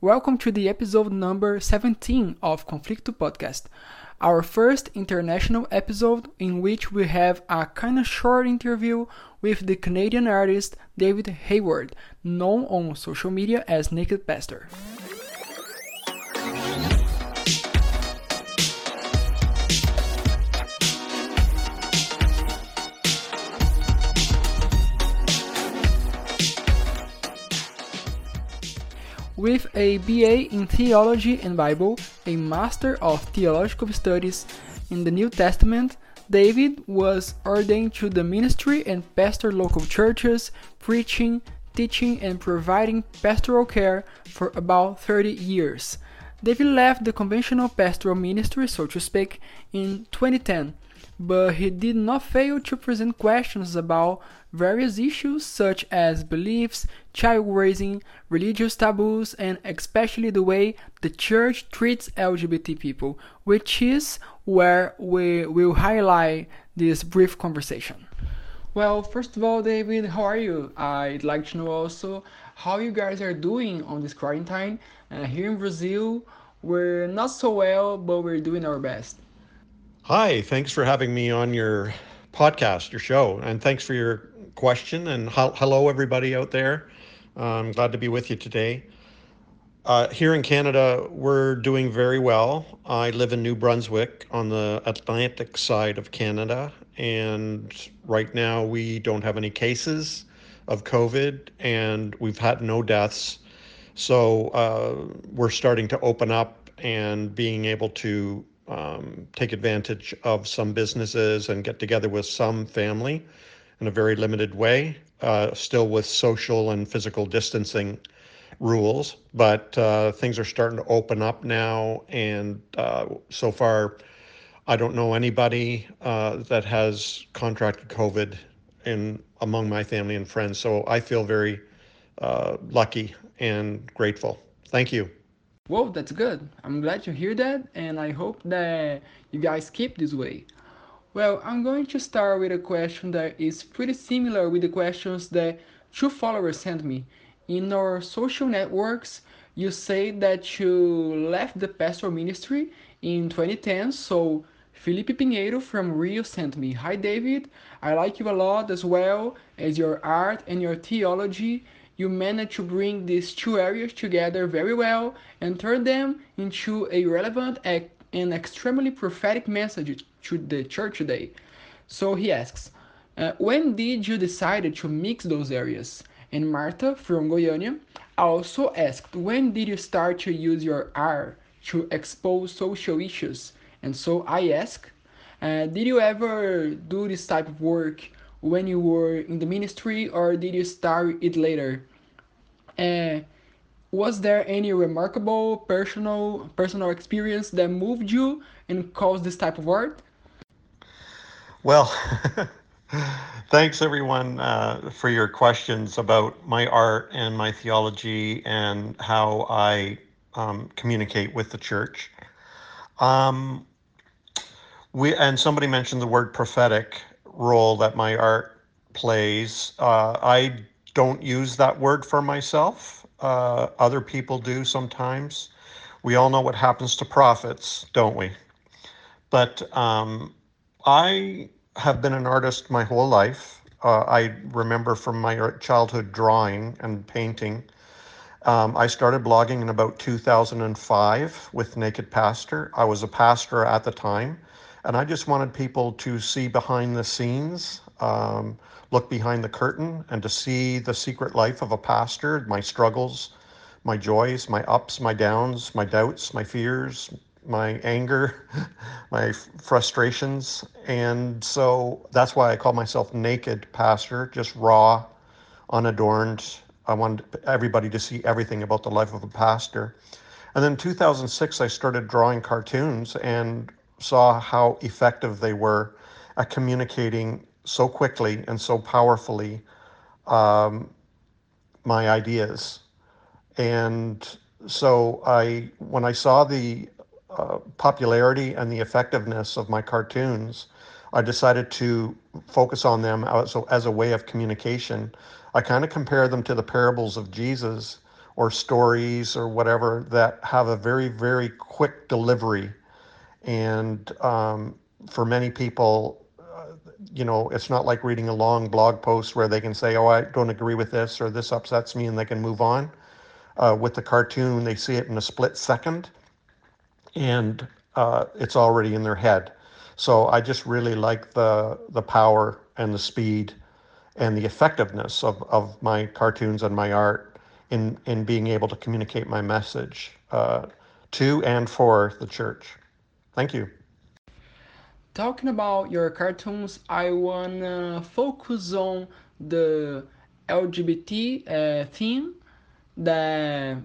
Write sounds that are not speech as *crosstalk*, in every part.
Welcome to the episode number 17 of Conflicto Podcast, our first international episode in which we have a kind of short interview with the Canadian artist David Hayward, known on social media as Naked Pastor. With a BA in Theology and Bible, a Master of Theological Studies in the New Testament, David was ordained to the ministry and pastored local churches, preaching, teaching, and providing pastoral care for about 30 years. David left the conventional pastoral ministry, so to speak, in 2010 but he did not fail to present questions about various issues such as beliefs, child raising, religious taboos, and especially the way the church treats LGBT people, which is where we will highlight this brief conversation. Well, first of all, David, how are you? I'd like to know also how you guys are doing on this quarantine. Uh, here in Brazil, we're not so well, but we're doing our best. Hi, thanks for having me on your podcast, your show, and thanks for your question. And ho- hello, everybody out there. I'm glad to be with you today. Uh, here in Canada, we're doing very well. I live in New Brunswick on the Atlantic side of Canada, and right now we don't have any cases of COVID and we've had no deaths. So uh, we're starting to open up and being able to um, take advantage of some businesses and get together with some family in a very limited way, uh, still with social and physical distancing rules. But uh, things are starting to open up now, and uh, so far, I don't know anybody uh, that has contracted COVID in among my family and friends. So I feel very uh, lucky and grateful. Thank you. Well, that's good. I'm glad to hear that, and I hope that you guys keep this way. Well, I'm going to start with a question that is pretty similar with the questions that two followers sent me. In our social networks, you say that you left the pastoral ministry in 2010, so Felipe Pinheiro from Rio sent me, Hi David, I like you a lot as well as your art and your theology you managed to bring these two areas together very well and turn them into a relevant and extremely prophetic message to the church today. So he asks, uh, when did you decide to mix those areas? And Marta from Goiânia also asked, when did you start to use your art to expose social issues? And so I ask, uh, did you ever do this type of work when you were in the ministry or did you start it later? Uh, was there any remarkable personal personal experience that moved you and caused this type of art? Well, *laughs* thanks everyone uh, for your questions about my art and my theology and how I um, communicate with the church. Um, we and somebody mentioned the word prophetic role that my art plays. Uh, I don't use that word for myself. Uh, other people do sometimes. We all know what happens to prophets, don't we? But um, I have been an artist my whole life. Uh, I remember from my childhood drawing and painting. Um, I started blogging in about 2005 with Naked Pastor. I was a pastor at the time, and I just wanted people to see behind the scenes, um, look behind the curtain, and to see the secret life of a pastor, my struggles, my joys, my ups, my downs, my doubts, my fears, my anger, *laughs* my frustrations. And so that's why I call myself Naked Pastor, just raw, unadorned. I wanted everybody to see everything about the life of a pastor. And then 2006, I started drawing cartoons and saw how effective they were at communicating so quickly and so powerfully um, my ideas. And so I, when I saw the uh, popularity and the effectiveness of my cartoons, I decided to focus on them as as a way of communication. I kind of compare them to the parables of Jesus, or stories or whatever that have a very, very quick delivery. And um, for many people, uh, you know, it's not like reading a long blog post where they can say, oh, I don't agree with this or this upsets me and they can move on. Uh, with the cartoon, they see it in a split second and uh, it's already in their head. So I just really like the the power and the speed and the effectiveness of, of my cartoons and my art in, in being able to communicate my message uh, to and for the church. Thank you. Talking about your cartoons, I wanna focus on the LGBT uh, theme that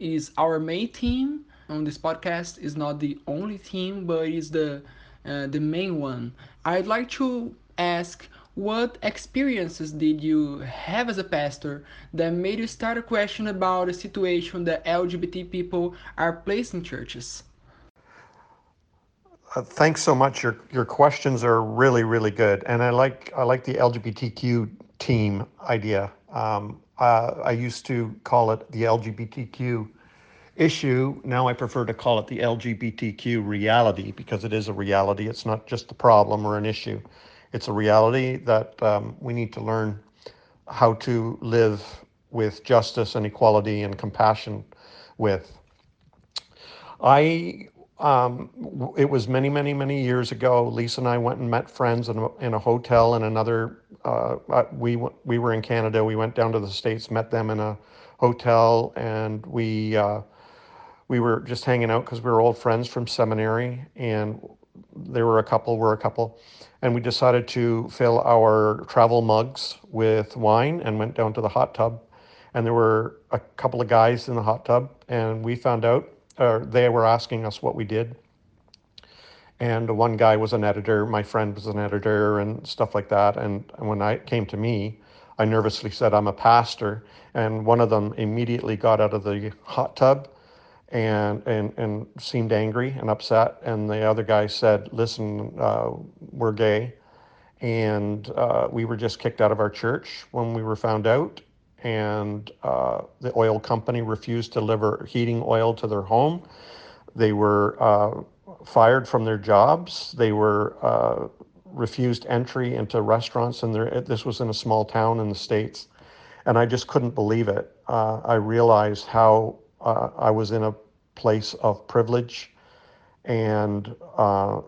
is our main theme on this podcast. is not the only theme, but is the uh, the main one. I'd like to ask what experiences did you have as a pastor that made you start a question about the situation that LGBT people are placed in churches? Uh, thanks so much. Your your questions are really really good, and I like I like the LGBTQ team idea. Um, uh, I used to call it the LGBTQ issue. Now I prefer to call it the LGBTQ reality because it is a reality. It's not just a problem or an issue it's a reality that um, we need to learn how to live with justice and equality and compassion with. I um, it was many, many, many years ago. Lisa and I went and met friends in a, in a hotel in another. Uh, uh we we were in Canada. We went down to the states, met them in a hotel, and we uh, we were just hanging out because we were old friends from seminary, and there were a couple, were a couple, and we decided to fill our travel mugs with wine and went down to the hot tub. And there were a couple of guys in the hot tub, and we found out, or they were asking us what we did. And one guy was an editor, my friend was an editor, and stuff like that. And when I came to me, I nervously said, I'm a pastor. And one of them immediately got out of the hot tub and and and seemed angry and upset. And the other guy said, "Listen, uh, we're gay, and uh, we were just kicked out of our church when we were found out." And uh, the oil company refused to deliver heating oil to their home. They were uh, fired from their jobs. They were uh, refused entry into restaurants, and this was in a small town in the states. And I just couldn't believe it. Uh, I realized how uh, I was in a place of privilege, and uh,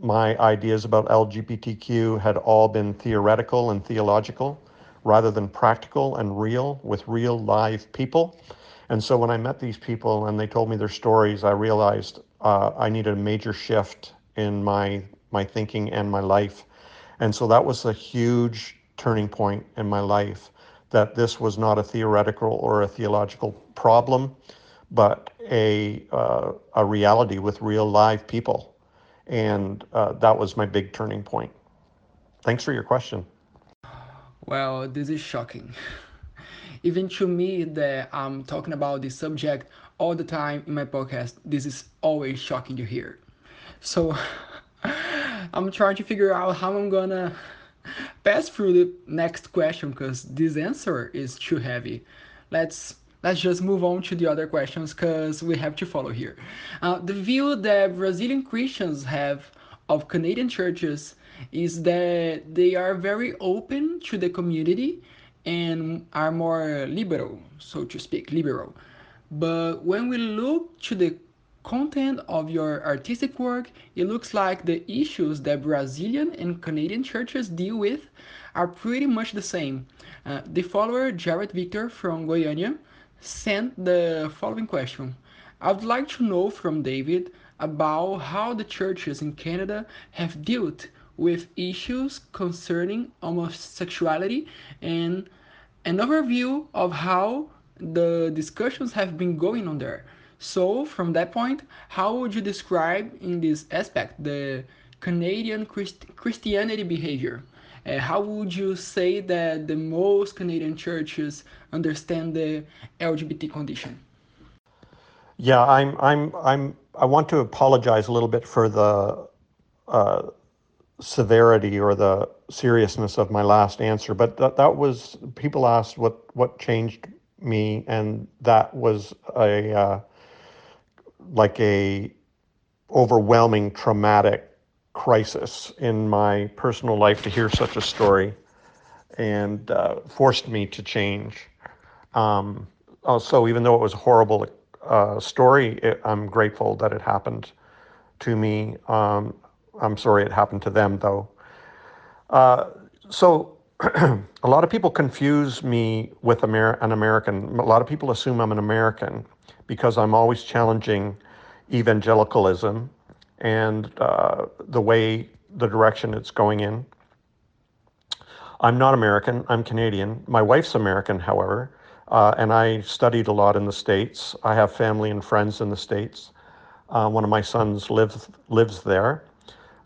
my ideas about LGBTQ had all been theoretical and theological rather than practical and real with real live people. And so when I met these people and they told me their stories, I realized uh, I needed a major shift in my my thinking and my life. And so that was a huge turning point in my life that this was not a theoretical or a theological problem, but a, uh, a reality with real live people. And uh, that was my big turning point. Thanks for your question. Well, this is shocking. Even to me, that I'm talking about this subject all the time in my podcast, this is always shocking to hear. So *laughs* I'm trying to figure out how I'm gonna pass through the next question because this answer is too heavy. Let's let's just move on to the other questions because we have to follow here. Uh, the view that Brazilian Christians have of Canadian churches is that they are very open to the community and are more liberal, so to speak, liberal. But when we look to the content of your artistic work, it looks like the issues that Brazilian and Canadian churches deal with are pretty much the same. Uh, the follower, Jared Victor from Goiânia, sent the following question. I would like to know from David about how the churches in Canada have dealt with issues concerning homosexuality and an overview of how the discussions have been going on there. So, from that point, how would you describe in this aspect the Canadian Christ- Christianity behavior? Uh, how would you say that the most Canadian churches understand the LGBT condition? Yeah, I'm. I'm. I'm. I want to apologize a little bit for the uh, severity or the seriousness of my last answer, but that, that was people asked what what changed me, and that was a uh, like a overwhelming traumatic crisis in my personal life to hear such a story, and uh, forced me to change. Um, also, even though it was a horrible uh, story, it, I'm grateful that it happened to me. Um, I'm sorry it happened to them, though. Uh, so *clears throat* a lot of people confuse me with Amer- an American. A lot of people assume I'm an American because I'm always challenging evangelicalism and uh, the way, the direction it's going in. I'm not American, I'm Canadian. My wife's American, however, uh, and I studied a lot in the States. I have family and friends in the States. Uh, one of my sons lives, lives there.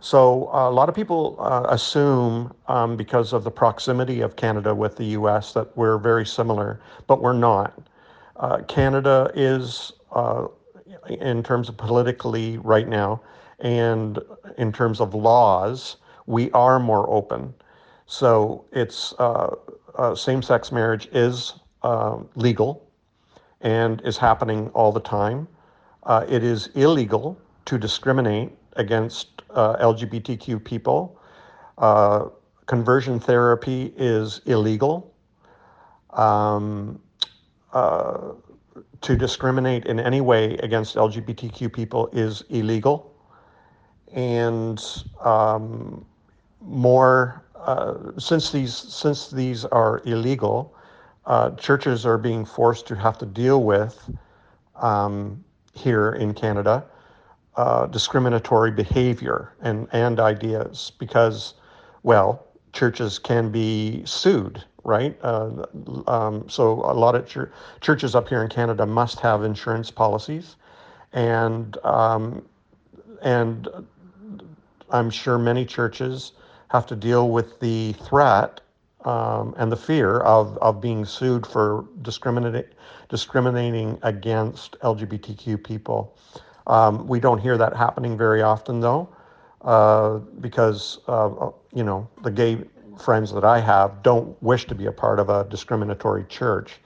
So uh, a lot of people uh, assume, um, because of the proximity of Canada with the U.S., that we're very similar, but we're not. Uh, Canada is, uh, in terms of politically right now, and in terms of laws, we are more open. So it's uh, uh, same-sex marriage is legal and is happening all the time. it is illegal to discriminate against uh, LGBTQ people. Uh, conversion therapy is illegal. Um, uh, to discriminate in any way against LGBTQ people is illegal. And um, more, uh, since these since these are illegal, uh, churches are being forced to have to deal with um, here in Canada uh, discriminatory behavior and, and ideas because, well, churches can be sued, right? Uh, um, so a lot of ch- churches up here in Canada must have insurance policies, and um, and I'm sure many churches have to deal with the threat um, and the fear of, of being sued for discriminating discriminating against LGBTQ people. Um, we don't hear that happening very often, though, uh, because uh, you know the gay friends that I have don't wish to be a part of a discriminatory church,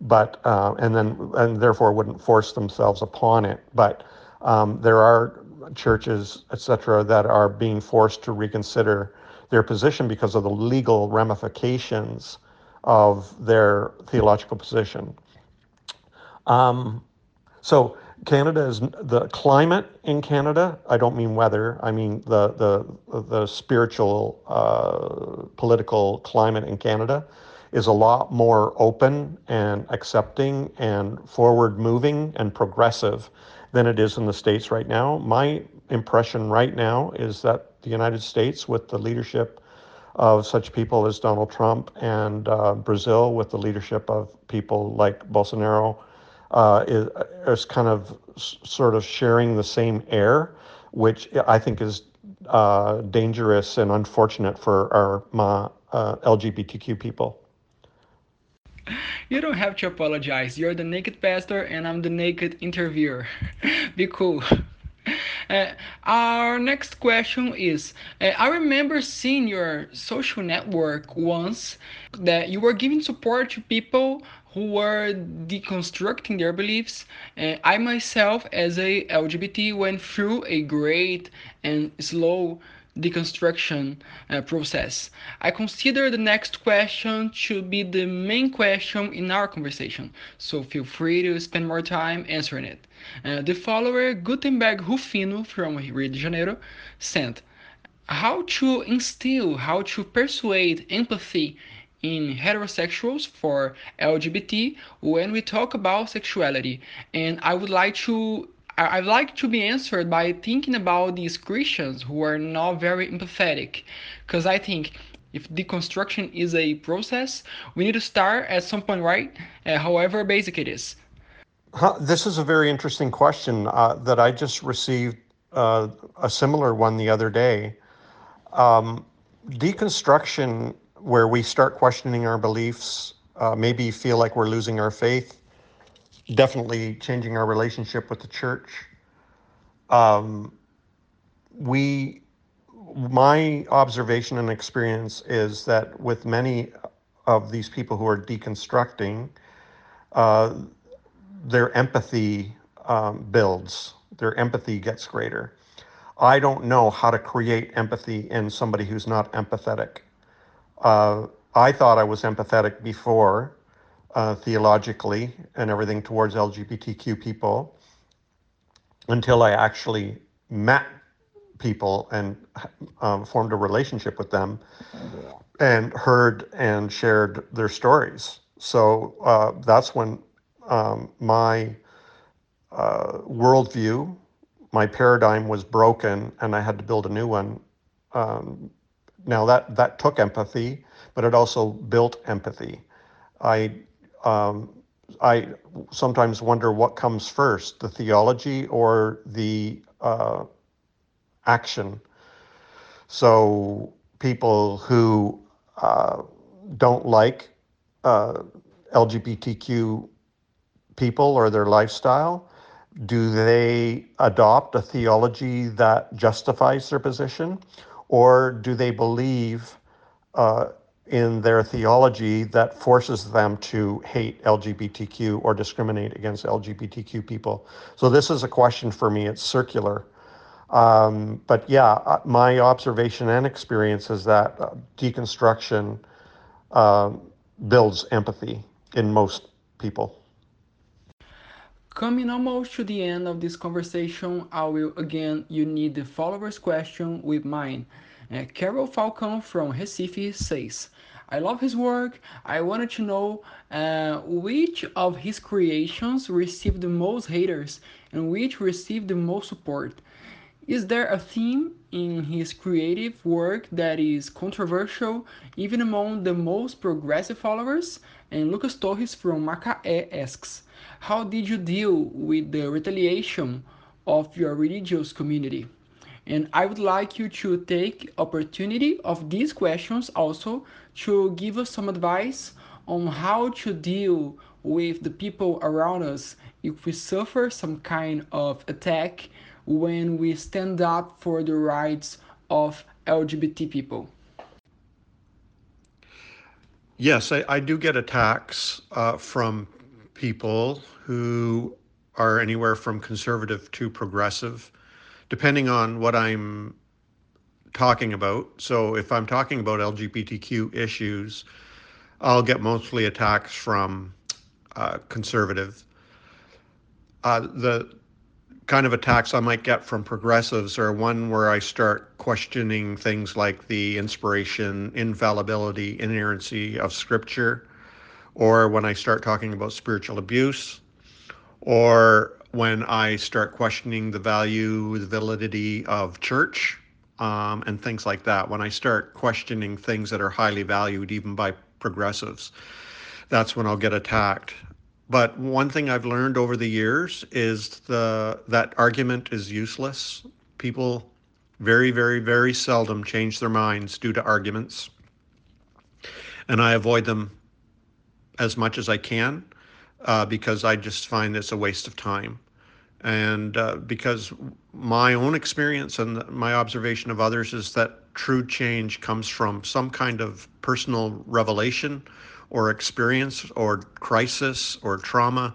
but uh, and then and therefore wouldn't force themselves upon it. But um, there are churches, etc., that are being forced to reconsider their position because of the legal ramifications of their theological position. Um, so Canada is the climate in Canada. I don't mean weather. I mean the the the spiritual uh, political climate in Canada is a lot more open and accepting and forward moving and progressive than it is in the states right now. My impression right now is that the United States, with the leadership of such people as Donald Trump and uh, Brazil, with the leadership of people like Bolsonaro uh, is, is kind of sort of sharing the same air, which I think is uh, dangerous and unfortunate for our uh, LGBTQ people. You don't have to apologize. You're the naked pastor, and I'm the naked interviewer. *laughs* Be cool. *laughs* Uh, our next question is uh, I remember seeing your social network once that you were giving support to people who were deconstructing their beliefs. Uh, I myself, as a LGBT, went through a great and slow deconstruction uh, process. I consider the next question to be the main question in our conversation, so feel free to spend more time answering it. Uh, the follower, Gutenberg Rufino from Rio de Janeiro, sent how to instill, how to persuade empathy in heterosexuals for LGBT when we talk about sexuality. And I would like to I'd like to be answered by thinking about these Christians who are not very empathetic. Because I think if deconstruction is a process, we need to start at some point, right? Uh, however basic it is. Huh, this is a very interesting question uh, that I just received uh, a similar one the other day. Um, deconstruction where we start questioning our beliefs, uh, maybe feel like we're losing our faith, definitely changing our relationship with the church. Um, we, my observation and experience is that with many of these people who are deconstructing, uh, their empathy um, builds, their empathy gets greater. I don't know how to create empathy in somebody who's not empathetic. Uh, I thought I was empathetic before, uh, theologically and everything towards LGBTQ people, until I actually met people and um, formed a relationship with them and heard and shared their stories. So uh, that's when um, my uh, worldview, my paradigm was broken, and I had to build a new one. Um, now that that took empathy, but it also built empathy. I um, I sometimes wonder what comes first, the theology or the uh, action. So people who uh, don't like uh, LGBTQ people or their lifestyle, do they adopt a theology that justifies their position, or do they believe uh, in their theology that forces them to hate LGBTQ or discriminate against LGBTQ people? So this is a question for me. It's circular. Um, but yeah, uh, my observation and experience is that uh, deconstruction uh, builds empathy in most people. Coming almost to the end of this conversation, I will again unite the follower's question with mine. Uh, Carol Falcon from Recife says, I love his work. I wanted to know uh, which of his creations received the most haters and which received the most support. Is there a theme in his creative work that is controversial even among the most progressive followers? And Lucas Torres from Macaé asks, how did you deal with the retaliation of your religious community? And I would like you to take opportunity of these questions also to give us some advice on how to deal with the people around us if we suffer some kind of attack when we stand up for the rights of LGBT people? Yes, I, I do get attacks uh, from people who are anywhere from conservative to progressive, depending on what I'm talking about. So if I'm talking about LGBTQ issues, I'll get mostly attacks from uh, conservative. Uh, the kind of attacks I might get from progressives are one where I start questioning things like the inspiration, infallibility, inerrancy of scripture, or when I start talking about spiritual abuse, or when I start questioning the value, the validity of church, um, and things like that. When I start questioning things that are highly valued, even by progressives, that's when I'll get attacked. But one thing I've learned over the years is the that argument is useless. People very, very, very seldom change their minds due to arguments. And I avoid them as much as I can uh, because I just find it's a waste of time. And uh, because my own experience and my observation of others is that true change comes from some kind of personal revelation or experience or crisis or trauma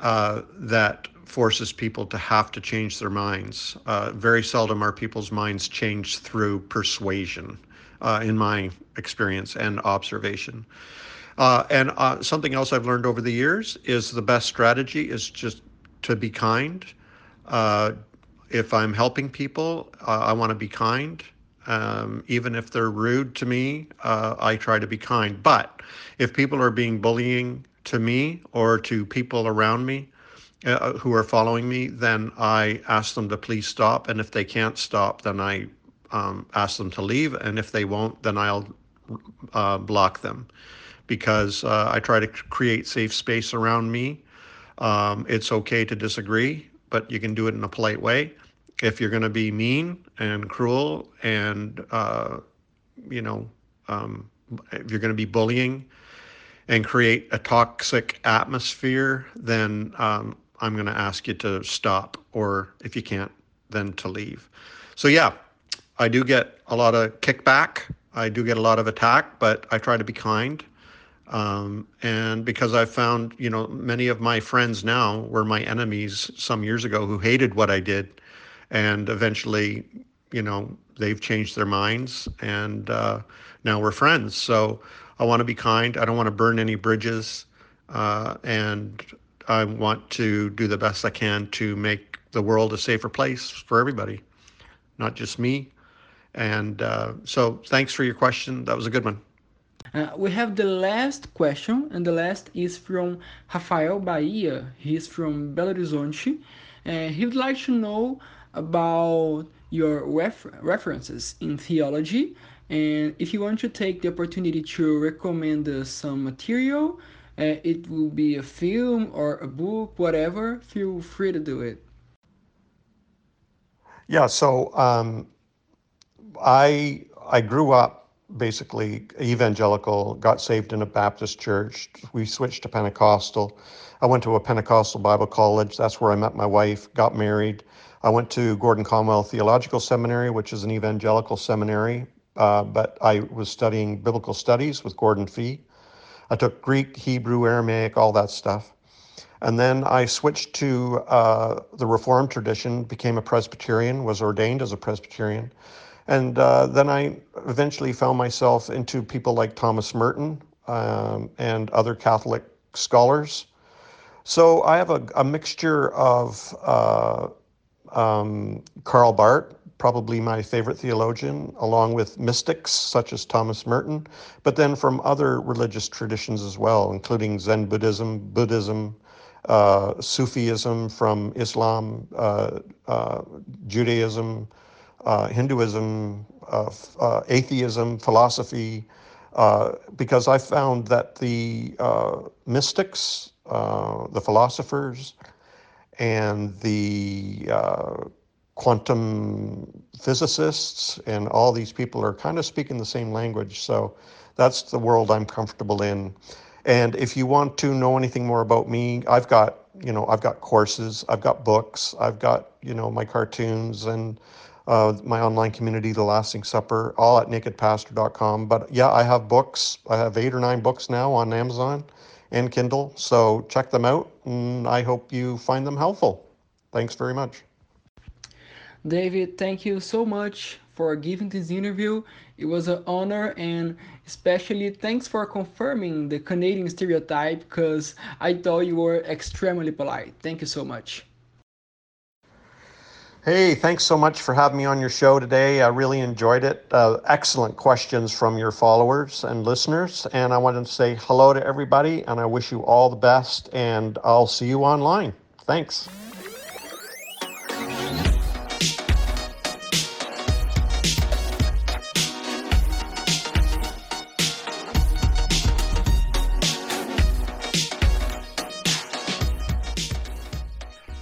uh, that forces people to have to change their minds. Uh, very seldom are people's minds changed through persuasion, uh, in my experience and observation. Uh, and uh, something else I've learned over the years is the best strategy is just to be kind. Uh, if I'm helping people, I want to be kind. Um, even if they're rude to me, uh, I try to be kind. But if people are being bullying to me or to people around me uh, who are following me, then I ask them to please stop. And if they can't stop, then I um, ask them to leave. And if they won't, then I'll uh, block them because uh, I try to create safe space around me. Um, it's okay to disagree, but you can do it in a polite way. If you're going to be mean and cruel and uh, you know um, if you're going to be bullying and create a toxic atmosphere then um, i'm going to ask you to stop or if you can't then to leave. So yeah i do get a lot of kickback. I do get a lot of attack but i try to be kind Um, and because I found, you know, many of my friends now were my enemies some years ago who hated what I did. And eventually, you know, they've changed their minds and uh, now we're friends. So I want to be kind. I don't want to burn any bridges. Uh, and I want to do the best I can to make the world a safer place for everybody, not just me. And uh, so thanks for your question. That was a good one. Uh, we have the last question, and the last is from Rafael Bahia. He's from Belo Horizonte. And he would like to know about your ref references in theology. And if you want to take the opportunity to recommend uh, some material, uh, it will be a film or a book, whatever, feel free to do it. Yeah, so um, I I grew up basically evangelical, got saved in a Baptist church. We switched to Pentecostal. I went to a Pentecostal Bible college. That's where I met my wife, got married. I went to Gordon Conwell Theological Seminary, which is an evangelical seminary, uh, but I was studying biblical studies with Gordon Fee. I took Greek, Hebrew, Aramaic, all that stuff. And then I switched to uh, the Reformed tradition, became a Presbyterian, was ordained as a Presbyterian. And uh, then I eventually found myself into people like Thomas Merton um, and other Catholic scholars. So I have a, a mixture of uh, um, Karl Barth, probably my favorite theologian, along with mystics such as Thomas Merton, but then from other religious traditions as well, including Zen Buddhism, Buddhism, uh, Sufism from Islam, uh, uh, Judaism, Uh, Hinduism, uh, uh, atheism, philosophy, uh, because I found that the uh, mystics, the philosophers, and the quantum physicists and all these people are kind of speaking the same language. So that's the world I'm comfortable in. And if you want to know anything more about me, I've got, you know, I've got courses, I've got books, I've got, you know, my cartoons and uh, my online community, The Lasting Supper, all at nakedpastor.com. But yeah, I have books. I have eight or nine books now on Amazon and Kindle. So check them out, and I hope you find them helpful. Thanks very much. David, thank you so much for giving this interview. It was an honor, and especially thanks for confirming the Canadian stereotype because I thought you were extremely polite. Thank you so much. Hey, thanks so much for having me on your show today. I really enjoyed it. Uh, excellent questions from your followers and listeners. And I wanted to say hello to everybody, and I wish you all the best, and I'll see you online. Thanks.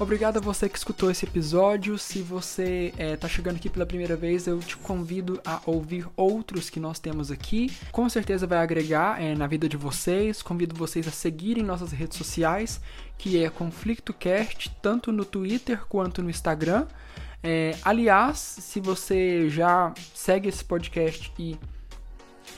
Obrigado a você que escutou esse episódio. Se você está é, chegando aqui pela primeira vez, eu te convido a ouvir outros que nós temos aqui. Com certeza vai agregar é, na vida de vocês. Convido vocês a seguirem nossas redes sociais, que é ConflictoCast, tanto no Twitter quanto no Instagram. É, aliás, se você já segue esse podcast e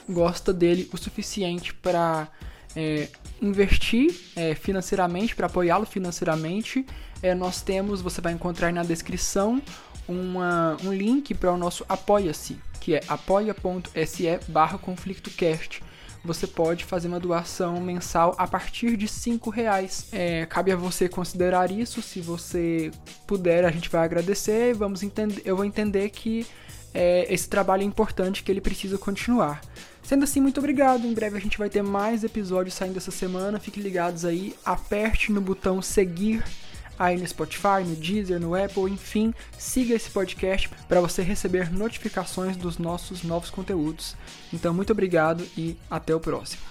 gosta dele o suficiente para é, investir é, financeiramente, para apoiá-lo financeiramente, é, nós temos, você vai encontrar na descrição uma, um link para o nosso Apoia-se, que é apoia.se barra conflictocast. Você pode fazer uma doação mensal a partir de cinco reais. É, cabe a você considerar isso. Se você puder, a gente vai agradecer. Vamos entender, eu vou entender que é, esse trabalho é importante, que ele precisa continuar. Sendo assim, muito obrigado. Em breve a gente vai ter mais episódios saindo essa semana. Fiquem ligados aí. Aperte no botão seguir aí no Spotify, no Deezer, no Apple, enfim, siga esse podcast para você receber notificações dos nossos novos conteúdos. Então, muito obrigado e até o próximo.